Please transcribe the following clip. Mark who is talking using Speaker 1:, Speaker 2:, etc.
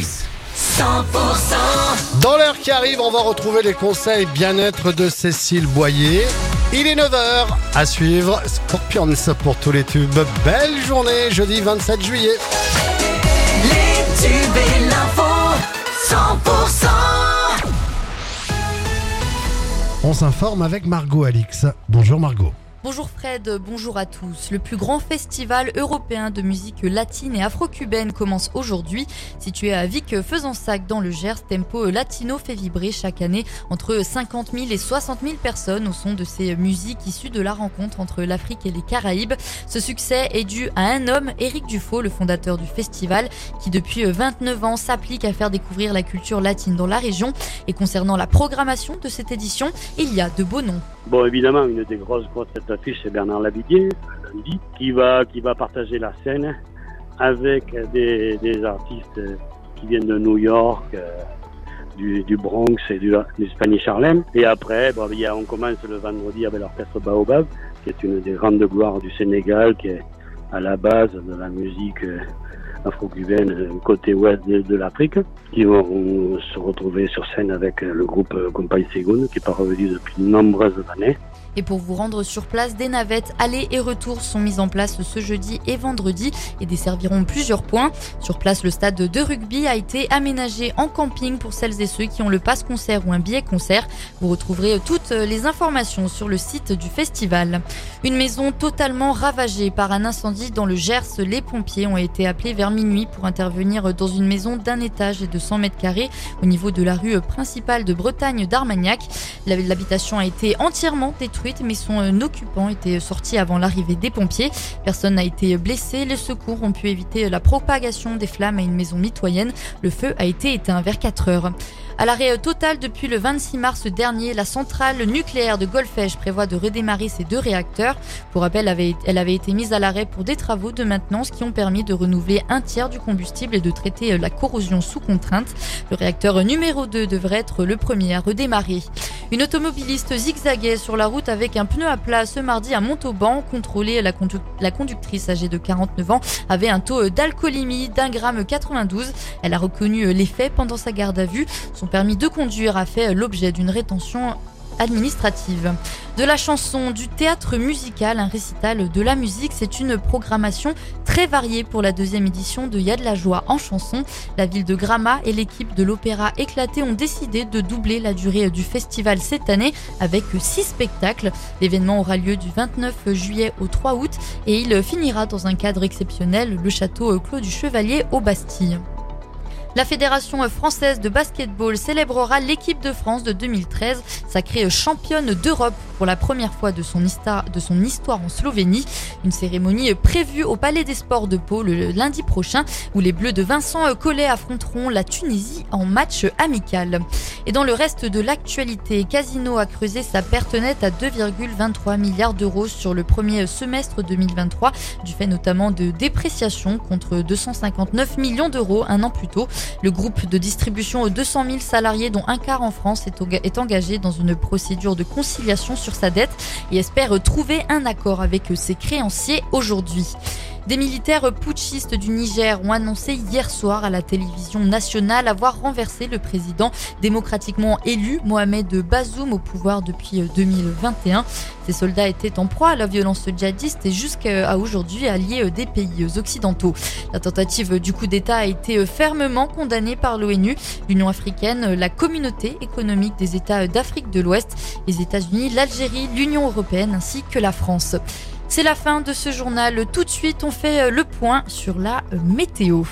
Speaker 1: 100%
Speaker 2: Dans l'heure qui arrive, on va retrouver les conseils bien-être de Cécile Boyer. Il est 9h à suivre. Scorpions pour tous les tubes. Belle journée, jeudi 27 juillet.
Speaker 1: Les tubes et l'info 100%
Speaker 2: On s'informe avec Margot Alix. Bonjour Margot.
Speaker 3: Bonjour Fred, bonjour à tous. Le plus grand festival européen de musique latine et afro-cubaine commence aujourd'hui. Situé à Vic-Fezensac dans le Gers, Tempo Latino fait vibrer chaque année entre 50 000 et 60 000 personnes au son de ces musiques issues de la rencontre entre l'Afrique et les Caraïbes. Ce succès est dû à un homme, Éric Dufaux, le fondateur du festival, qui depuis 29 ans s'applique à faire découvrir la culture latine dans la région. Et concernant la programmation de cette édition, il y a de beaux noms.
Speaker 4: Bon, évidemment, une des grosses grosses c'est Bernard Lavillier, lundi, qui va, partager la scène avec des, artistes qui viennent de New York, euh, du, Bronx et du, Spanish Harlem. Et après, on commence le vendredi avec l'orchestre Baobab, qui est une des grandes gloires du Sénégal, qui est à la base de la musique euh, afro-cubaine euh, côté ouest de, l'Afrique, qui vont se retrouver sur scène avec le groupe Compay Segun, qui est pas revenu depuis de nombreuses années.
Speaker 3: Et pour vous rendre sur place, des navettes aller et retour sont mises en place ce jeudi et vendredi et desserviront plusieurs points. Sur place, le stade de rugby a été aménagé en camping pour celles et ceux qui ont le passe concert ou un billet concert. Vous retrouverez toutes les informations sur le site du festival. Une maison totalement ravagée par un incendie dans le Gers. Les pompiers ont été appelés vers minuit pour intervenir dans une maison d'un étage et de 100 mètres carrés au niveau de la rue principale de Bretagne d'Armagnac. L'habitation a été entièrement détruite, mais son euh, occupant était sorti avant l'arrivée des pompiers. Personne n'a été blessé. Les secours ont pu éviter la propagation des flammes à une maison mitoyenne. Le feu a été éteint vers 4 heures. À l'arrêt total depuis le 26 mars dernier, la centrale nucléaire de Golfech prévoit de redémarrer ses deux réacteurs. Pour rappel, elle avait été mise à l'arrêt pour des travaux de maintenance qui ont permis de renouveler un tiers du combustible et de traiter la corrosion sous contrainte. Le réacteur numéro 2 devrait être le premier à redémarrer. Une automobiliste zigzaguait sur la route avec un pneu à plat ce mardi à Montauban. Contrôlée, la, condu la conductrice âgée de 49 ans avait un taux d'alcoolémie d'un gramme 92. Elle a reconnu les faits pendant sa garde à vue. Son permis de conduire a fait l'objet d'une rétention administrative. De la chanson, du théâtre musical, un récital de la musique, c'est une programmation très variée pour la deuxième édition de Y'a de la joie en chanson. La ville de Gramma et l'équipe de l'Opéra Éclaté ont décidé de doubler la durée du festival cette année avec six spectacles. L'événement aura lieu du 29 juillet au 3 août et il finira dans un cadre exceptionnel, le château Clos du Chevalier au Bastille. La Fédération française de basketball célébrera l'équipe de France de 2013, sacrée championne d'Europe pour la première fois de son, histoire, en Slovénie. Une cérémonie prévue au Palais des Sports de Pau le lundi prochain, où les Bleus de Vincent Collet affronteront la Tunisie en match amical. Et dans le reste de l'actualité, Casino a creusé sa perte nette à 2,23 milliards d'euros sur le premier semestre 2023, du fait notamment de dépréciation contre 259 millions d'euros un an plus tôt. Le groupe de distribution aux 200 000 salariés, dont un quart en France, est engagé dans une procédure de conciliation sur sa dette et espère trouver un accord avec ses créanciers aujourd'hui. Des militaires putschistes du Niger ont annoncé hier soir à la télévision nationale avoir renversé le président démocratiquement élu Mohamed Bazoum au pouvoir depuis 2021. Ces soldats étaient en proie à la violence djihadiste et jusqu'à aujourd'hui alliés des pays occidentaux. La tentative du coup d'État a été fermement condamnée par l'ONU, l'Union africaine, la communauté économique des États d'Afrique de l'Ouest, les États-Unis, l'Algérie, l'Union européenne ainsi que la France. C'est la fin de ce journal. Tout de suite, on fait le point sur la météo.